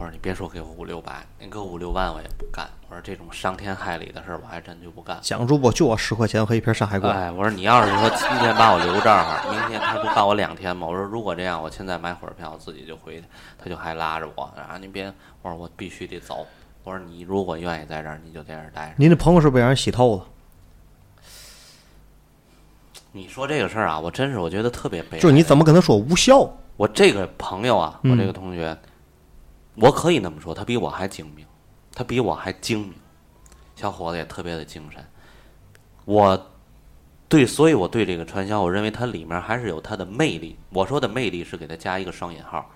我说你别说给我五六百，你给我五六万我也不干。我说这种伤天害理的事儿我还真就不干。蒋主播就我十块钱和一瓶上海关，哎，我说你要是说今天把我留这儿，明天他不干我两天吗？我说如果这样，我现在买火车票，我自己就回去。他就还拉着我，啊，你别，我说我必须得走。我说你如果愿意在这儿，你就在这儿待着。您的朋友是不是让人洗透了？你说这个事儿啊，我真是我觉得特别悲哀。就是你怎么跟他说无效？我这个朋友啊，我这个嗯同学，我可以那么说，他比我还精明，他比我还精明，小伙子也特别的精神。我对，所以我对这个传销，我认为它里面还是有它的魅力。我说的魅力是给他加一个双引号，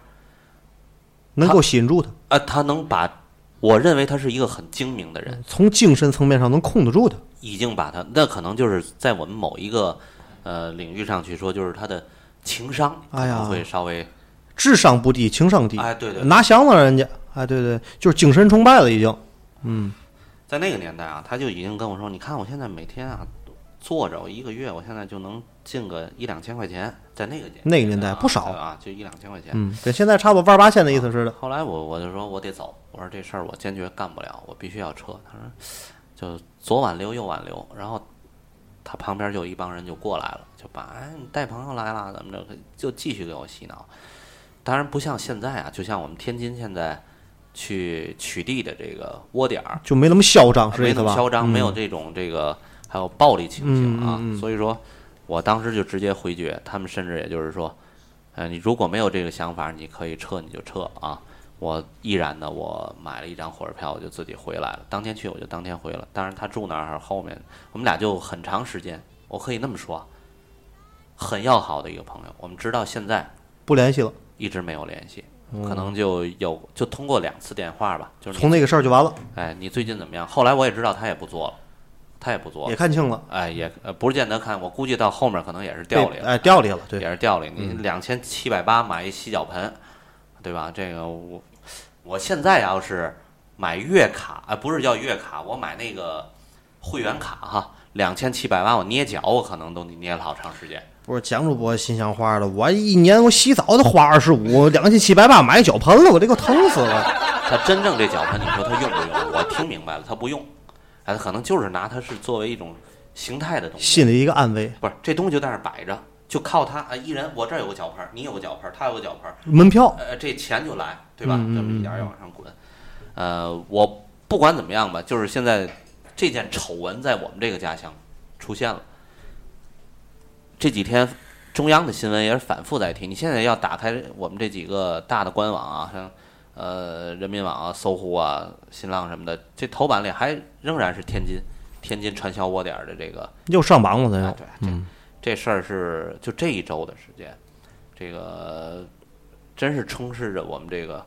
能够吸引住他。啊，他能把我认为他是一个很精明的人，从精神层面上能控得住他。已经把他那可能就是在我们某一个呃领域上去说，就是他的情商可哎呀能会稍微智商不低，情商低，哎对对对拿降了人家，哎，对对，就是精神崇拜了已经。嗯在那个年代啊，他就已经跟我说：“你看我现在每天啊坐着，我一个月我现在就能进个一两千块钱，在那个年那个年代啊不少啊，就一两千块钱。嗯，跟现在差不多万八千的意思似的。后来我我就说我得走，我说这事儿我坚决干不了，我必须要撤。他说就左挽留右挽留，然后他旁边就有一帮人就过来了，就把哎你带朋友来了怎么着，就继续给我洗脑。当然不像现在啊，就像我们天津现在去取缔的这个窝点儿，就没那么嚣张，是吧？那么嚣张，嗯没有这种这个还有暴力情形啊。所以说，我当时就直接回绝，他们甚至也就是说，呃，你如果没有这个想法，你可以撤你就撤啊。我毅然的，我买了一张火车票，我就自己回来了。当天去我就当天回了。当然他住那儿后面，我们俩就很长时间，我可以那么说，很要好的一个朋友。我们直到现在不联系了，一直没有联系，可能就有就通过两次电话吧，就是从那个事儿就完了，哎，你最近怎么样？后来我也知道他也不做了，他也不做了。也看清了，哎，也呃不是见得看，我估计到后面可能也是掉里了，被哎，掉里了，对，也是掉里。你两千七百八买一洗脚盆，对吧？这个我我现在要是买月卡，啊，不是叫月卡，我买那个会员卡哈，两千七百八，我捏脚我可能都捏了好长时间。不是蒋主播心想话了，我一年我洗澡都花二十五，两千七百八买脚盆了，我这个疼死了。他真正这脚盆，你说他用不用？我听明白了，他不用，哎，他可能就是拿它是作为一种形态的东西。心里一个安慰，不是这东西就在那儿摆着，就靠他啊，一人我这儿有个脚盆儿，你有个脚盆儿，他有个脚盆儿，门票，呃，这钱就来，对吧？这么一点儿一点儿往上滚。呃，我不管怎么样吧，就是现在这件丑闻在我们这个家乡出现了。这几天中央的新闻也是反复在提，你现在要打开我们这几个大的官网啊，像呃人民网啊、搜狐啊、新浪什么的，这头版里还仍然是天津天津传销窝点儿的这个又上榜了，对，这、这事儿是就这一周的时间，这个真是充斥着我们这个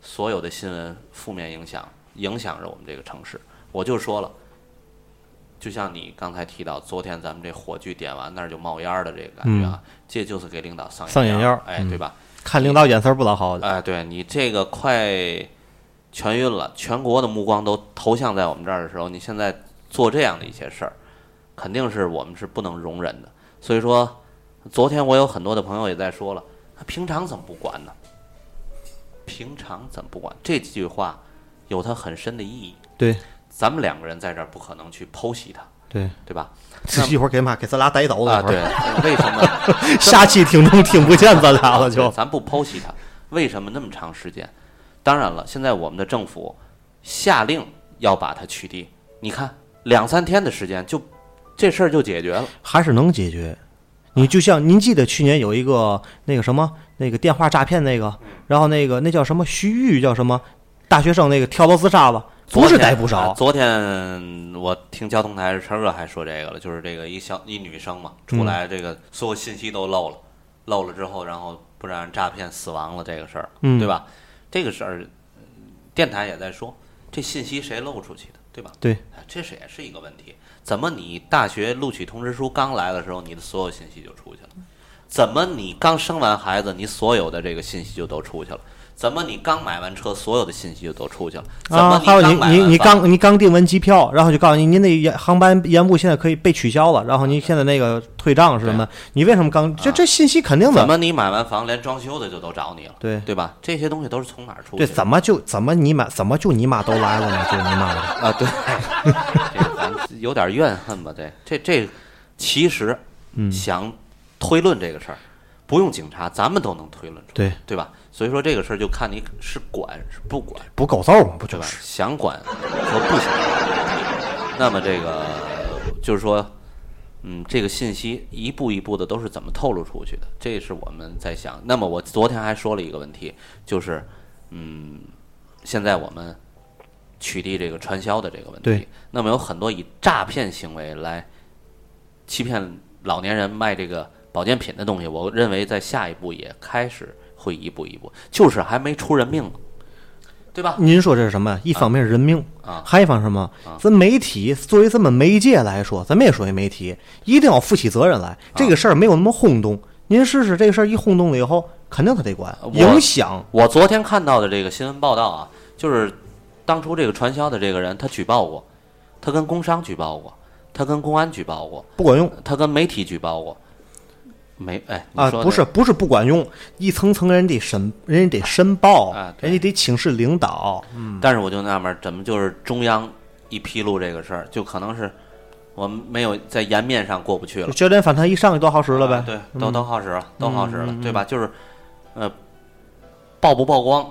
所有的新闻负面影响，影响着我们这个城市。我就说了，就像你刚才提到，昨天咱们这火炬点完那儿就冒烟儿的这个感觉啊，这就是给领导上上眼药儿哎，对吧？看领导眼神儿不老好的，哎，对你这个快全晕了，全国的目光都投向在我们这儿的时候，你现在做这样的一些事儿，肯定是我们是不能容忍的。所以说，昨天我有很多的朋友也在说了，那平常怎么不管呢？平常怎么不管？这句话有它很深的意义。对咱们两个人在这儿不可能去剖析它，对，对吧？一会儿给妈给咱俩逮走了，啊，对，为什么？下期听众听不见咱俩了就，对咱不剖析它，为什么那么长时间？当然了，现在我们的政府下令要把它取缔，你看两三天的时间就这事儿就解决了。还是能解决。你就像您记得去年有一个那个什么那个电话诈骗那个，然后那个那叫什么徐玉叫什么大学生那个跳楼自杀了，不是逮不少，啊昨天我听交通台陈哥还说这个了，就是这个一小一女生嘛，出来这个所有信息都漏了，漏了之后，然后不然诈骗死亡了这个事儿，嗯对吧？这个事儿，呃电台也在说，这信息谁漏出去的，对吧？对哎，这是也是一个问题。怎么你大学录取通知书刚来的时候，你的所有信息就出去了？怎么你刚生完孩子，你所有的这个信息就都出去了？怎么你刚买完车，所有的信息就都出去了？怎么啊，还有你你你刚你刚订完机票，然后就告诉你您那航班延误现在可以被取消了，然后您现在那个退账是什么？你为什么刚这这信息肯定的，怎么你买完房连装修的就都找你了？对对吧？这些东西都是从哪儿出去对，怎么就怎么你买怎么就你妈都来了呢？就你妈了，啊？对，这个咱有点怨恨吧？这这这，其实嗯，想推论这个事儿，不用警察，咱们都能推论出来，对，对吧？所以说这个事儿就看你是管是不管，不够揍嘛，不对吧？就是？想管和不想管。那么这个就是说，嗯，这个信息一步一步的都是怎么透露出去的？这是我们在想。那么我昨天还说了一个问题，就是，嗯，现在我们取缔这个传销的这个问题对。那么有很多以诈骗行为来欺骗老年人卖这个保健品的东西，我认为在下一步也开始会一步一步，就是还没出人命呢。对吧？您说这是什么？一方面是人命啊还一方什么啊？咱媒体作为咱们媒介来说，咱们也属于媒体，一定要负起责任来。这个事儿没有那么轰动，您试试这个事儿一轰动了以后，肯定他得管，影响。我昨天看到的这个新闻报道啊，就是当初这个传销的这个人，他举报过，他跟工商举报过，他跟公安举报过，不管用他跟媒体举报过，没哎啊，不是不是不管用，一层层人得申，人家得申报啊，人家得请示领导。嗯但是我就纳闷，怎么就是中央一披露这个事儿，就可能是我们没有在颜面上过不去了。焦点反弹一上去多好使了呗。啊对，都都好使了，都好使了，对吧？就是，呃，曝不曝光，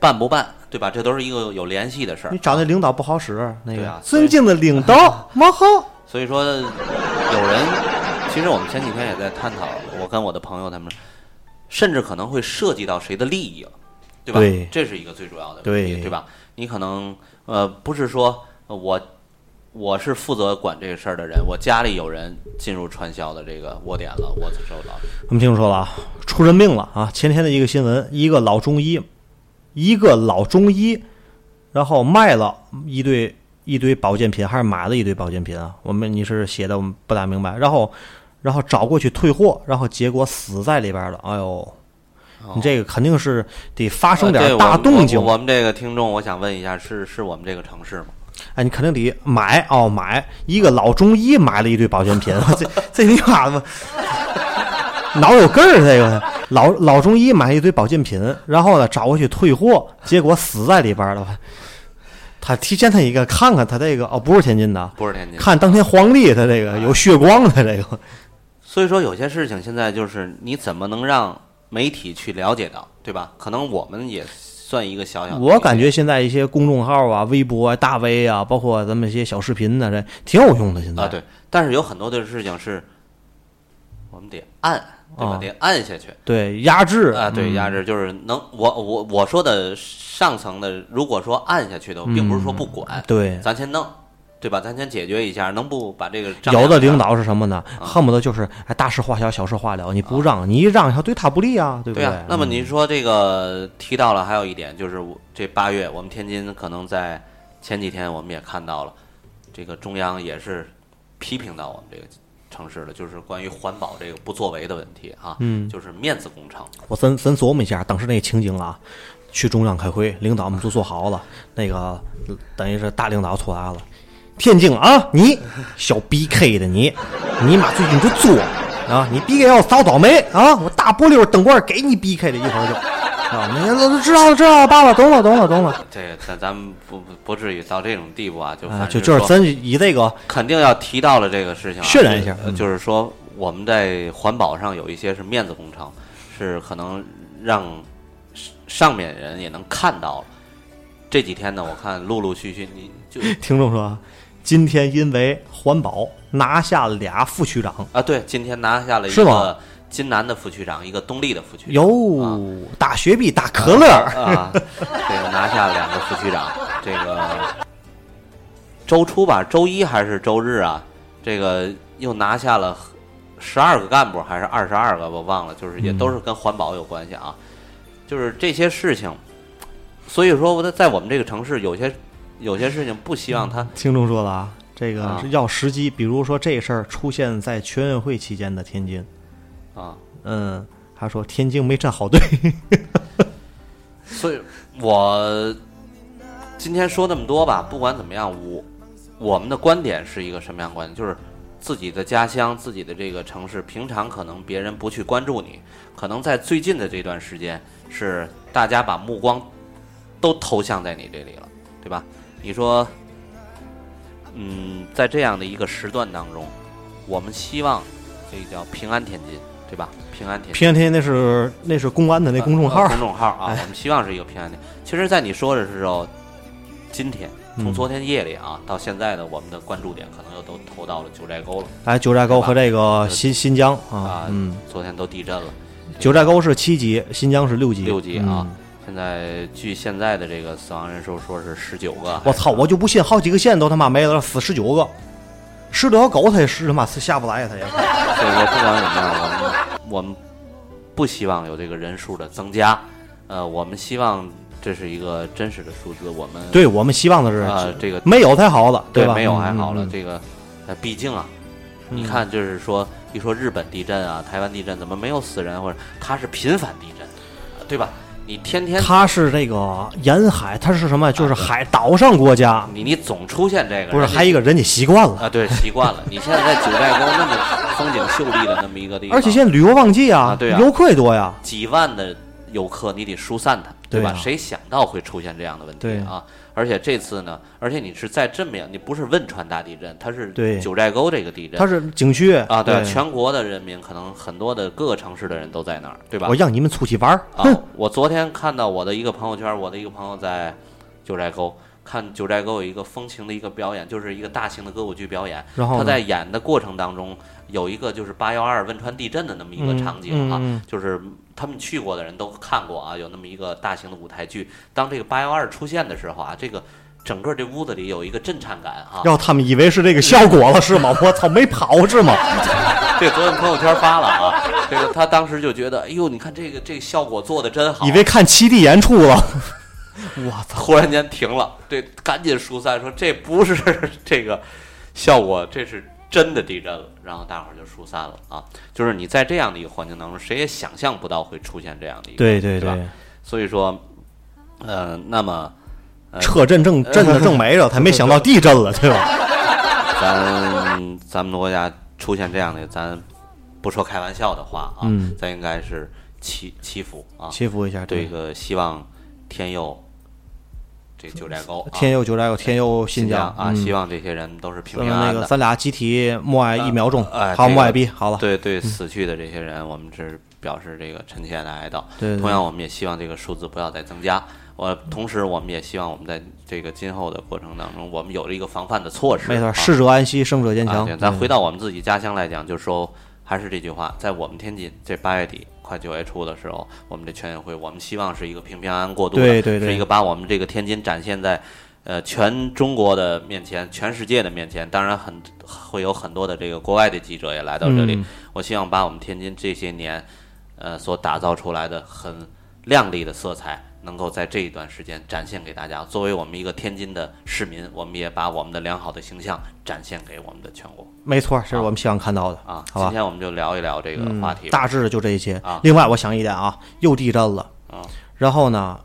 办不办，对吧？这都是一个有联系的事儿你。找那领导不好使，那个啊尊敬的领导。所以说，有人，其实我们前几天也在探讨，我跟我的朋友他们，甚至可能会涉及到谁的利益了，对吧？对这是一个最主要的问题，对对吧？你可能呃，不是说呃我我是负责管这个事儿的人，我家里有人进入传销的这个窝点了，我受到。我们听说了啊，出人命了啊！前天的一个新闻，一个老中医，一个老中医，然后卖了一堆一堆保健品，还是买了一堆保健品啊？我们你是写的我们不大明白，然后然后找过去退货，然后结果死在里边了。哎呦，你这个肯定是得发生呃点大动静我。我我们这个听众，我想问一下，是是我们这个城市吗？哎，你肯定得买哦，买一个老中医买了一堆保健品，这这你妈的脑有根儿，这个老老中医买一堆保健品，然后呢找过去退货，结果死在里边了。他提前他一个看看他这个哦，不是天津的，不是天津。看当天黄历他这个有血光他这个，所以说有些事情现在就是你怎么能让媒体去了解到，对吧？可能我们也算一个小小的。我感觉现在一些公众号啊、微博啊、大 V 啊，包括咱们一些小视频呢，这挺有用的。现在啊，对，但是有很多的事情是，我们得按，对吧？啊得按下去对压制啊，对，嗯压制就是能，我我我说的上层的，如果说按下去的，并不是说不管，对，咱先弄，对吧？咱先解决一下，能不把这个有的领导是什么呢？啊恨不得就是哎大事化小，小事化了。你不让，你一让，他对他不利啊，对不对？对啊，那么您说这个提到了，还有一点就是这八月，我们天津可能在前几天我们也看到了，这个中央也是批评到我们这个城市了，就是关于环保这个不作为的问题啊，嗯就是面子工程。我咱咱琢磨一下当时那个情景啊，去中央开会，领导们都坐好了，那个等于是大领导出来了。天津啊，你小 BK 的你，你妈最近就作啊！你 BK 要遭倒霉啊！我大波溜灯棍给你 BK 的一会儿就啊！你都知道了，知道了，爸爸懂了，懂了，懂了这个咱咱们不不不至于到这种地步啊，就就就是咱以这个肯定要提到了这个事情、啊，渲染一下就是说我们在环保上有一些是面子工程，是可能让上面人也能看到了。这几天呢，我看陆陆续续，你就 听众说啊，今天因为环保拿下俩副区长，啊，对，今天拿下了一个金南的副区长，一个东丽的副区长，哟，大雪碧、大可乐，啊，这个拿下了两个副区长，这个周初吧，周一还是周日啊，这个又拿下了十二个干部还是二十二个，我忘了，就是也都是跟环保有关系啊，就是这些事情，所以说我在在我们这个城市有些有些事情不希望他听众说了啊，这个啊是要时机，比如说这事儿出现在全运会期间的天津，啊，嗯，他说天津没站好队，所以我今天说那么多吧，不管怎么样，我我们的观点是一个什么样的观点？就是自己的家乡、自己的这个城市，平常可能别人不去关注你，可能在最近的这段时间，是大家把目光都投向在你这里了，对吧？你说，嗯，在这样的一个时段当中，我们希望这个叫平安天津，对吧？平安天津。平安天津那是那是公安的那公众号呃，公众号啊，哎我们希望是一个平安天。其实，在你说的时候，今天从嗯昨天夜里啊、到现在呢，我们的关注点可能又都投到了九寨沟了哎，九寨沟和这个新新疆啊啊，。嗯，昨天都地震了，九寨沟是七级，新疆是六级，六级啊嗯。现在据现在的这个死亡人数说是十九个。我操，我就不信好几个县都他妈没了，死十九个，十条狗他也是他妈下不来，他也。所以说，不管怎么样，我们我们不希望有这个人数的增加。呃，我们希望这是一个真实的数字，我们对我们希望的是啊这个没有才好了，对吧？对没有还好了，这个呃，毕竟啊，嗯你看，就是说一说日本地震啊、台湾地震，怎么没有死人？或者它是频繁地震，对吧？你天天它是这个沿海，它是什么？就是海岛上国家，你你总出现这个，不是还一个人家习惯了，啊，对，习惯了。你现在在九寨沟那么风景秀丽的那么一个地方，而且现在旅游旺季啊啊对啊游客也多呀，几万的游客，你得疏散他，对吧？对啊谁想到会出现这样的问题对啊？而且这次呢，而且你是在这么样，你不是汶川大地震，它是对。九寨沟这个地震，它是景区。啊，对，对，全国的人民可能很多的各个城市的人都在那儿，对吧？我？让你们出去玩儿，啊，，我昨天看到我的一个朋友圈，我的一个朋友在九寨沟看九寨沟有一个风情的一个表演，就是一个大型的歌舞剧表演。然后他在演的过程当中，有一个就是八幺二汶川地震的那么一个嗯场景啊，嗯嗯就是他们去过的人都看过啊，有那么一个大型的舞台剧。当这个八幺二出现的时候啊，这个整个这屋子里有一个震颤感啊。要他们以为是这个效果了是吗？我操，没跑是吗？这昨天朋友圈发了啊，这个他当时就觉得，哎呦，你看这个这个效果做的真好，以为看七 D 演出了，我操！忽然间停了，这赶紧疏散，说这不是这个效果，这是真的地震了。然后大伙儿就疏散了啊。就是你在这样的一个环境当中，谁也想象不到会出现这样的一个，对对对吧，所以说，呃，那么呃车震正震的正没着，他没想到地震了，对吧？咱咱们国家出现这样的，咱不说开玩笑的话啊，嗯咱应该是祈祈福啊，祈福一下，这个希望天佑这九寨沟、啊，天佑九寨沟，天佑新疆啊，嗯希望这些人都是平平安安的。咱俩集体默哀一秒钟，好，默哀毕，好了，对对，死去的这些人，我们是表示这个深切的哀悼。对对同样，我们也希望这个数字不要再增加。我同时，我们也希望我们在这个今后的过程当中，我们有了一个防范的措施。没错，啊逝者安息，生者坚强。咱对回到我们自己家乡来讲，就是说，还是这句话，在我们天津这八月底快九月初的时候，我们这全运会，我们希望是一个平平安安过渡的，对对对是一个把我们这个天津展现在呃全中国的面前、全世界的面前。当然很会有很多的这个国外的记者也来到这里，嗯我希望把我们天津这些年呃所打造出来的很亮丽的色彩。能够在这一段时间展现给大家。作为我们一个天津的市民，我们也把我们的良好的形象展现给我们的全国没错，这是我们希望看到的啊。好吧？今天我们就聊一聊这个嗯话题吧。大致就这些啊。另外，我想一点啊，又地震了啊，然后呢，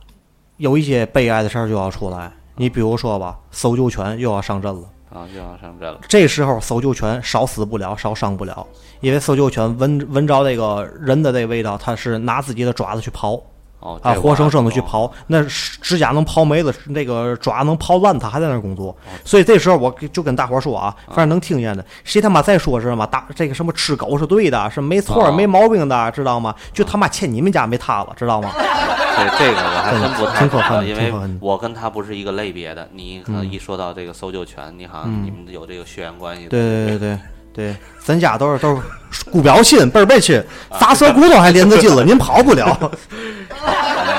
有一些悲哀的事儿就要出来。你比如说吧，搜救犬又要上阵了。啊，又要上阵了。这时候搜救犬少死不了，少伤不了，因为搜救犬闻闻着那个人的这味道，它是拿自己的爪子去刨哦，啊，活生生的去我刨，那指甲能刨没了，那个爪能刨烂，他还在那儿工作。哦所以这时候我就跟大伙儿说啊，反正能听见的，谁他妈再说是什么？大这个什么吃狗是对的，是没错哦没毛病的，知道吗？就他妈欠你们家没他了，知道吗？对这个我还真不太挺可恨的知道因为我跟他不是一个类别的。你可能嗯一说到这个搜救犬，你好像你们有这个血缘关系。对对对对对，咱家都是都是姑表亲辈儿辈亲，砸舌骨头还连着筋了，您跑不了。我们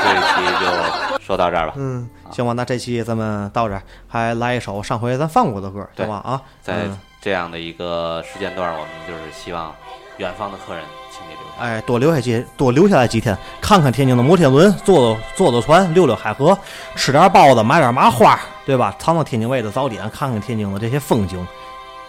这一期就说到这儿吧。嗯，行吧，那这期咱们到这儿，还来一首上回咱放过的歌，对好吧？啊，在嗯这样的一个时间段，我们就是希望远方的客人请你留下。哎，多留下几多留下来几天，看看天津的摩天轮，坐坐坐坐船，溜溜海河，吃点包子，买点麻花，对吧？尝尝天津味的早点，看看天津的这些风景，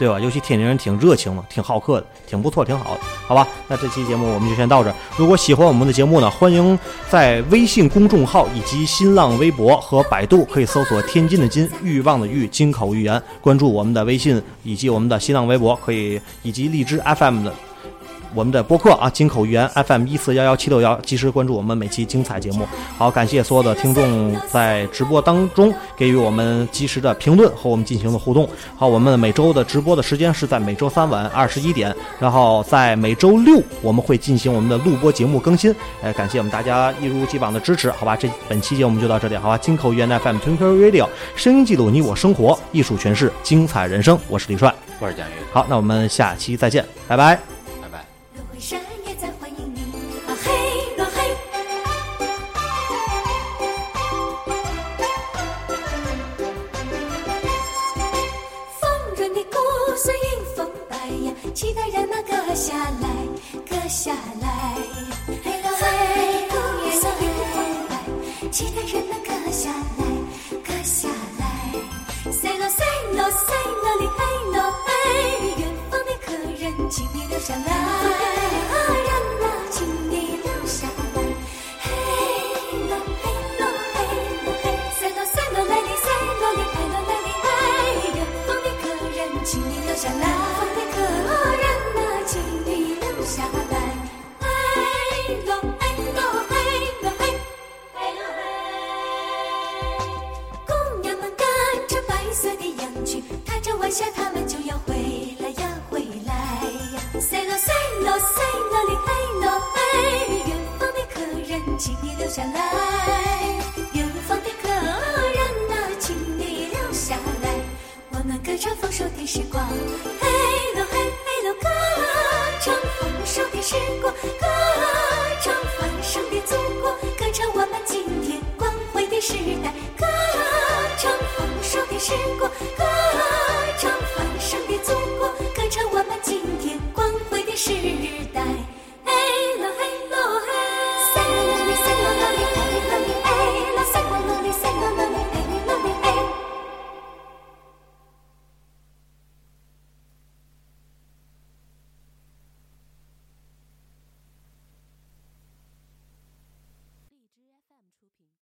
对吧？尤其天津人挺热情的，挺好客的，挺不错，挺好的，好吧？那这期节目我们就先到这儿。如果喜欢我们的节目呢，欢迎在微信公众号以及新浪微博和百度可以搜索“天津的津，欲望的欲，金口玉言”，关注我们的微信以及我们的新浪微博，可以以及荔枝 FM 的。我们的播客啊，金口语言 FM 一四幺幺七六幺，及时关注我们每期精彩节目。好，感谢所有的听众在直播当中给予我们及时的评论和我们进行的互动。好，我们每周的直播的时间是在每周三晚二十一点，然后在每周六我们会进行我们的录播节目更新。哎，感谢我们大家一如既往的支持，好吧？这本期节目就到这里，好吧？金口语言 FM Twinkle Radio 声音记录你我生活，艺术诠释精彩人生。我是李帅。我是蒋云，好，那我们下期再见，拜拜。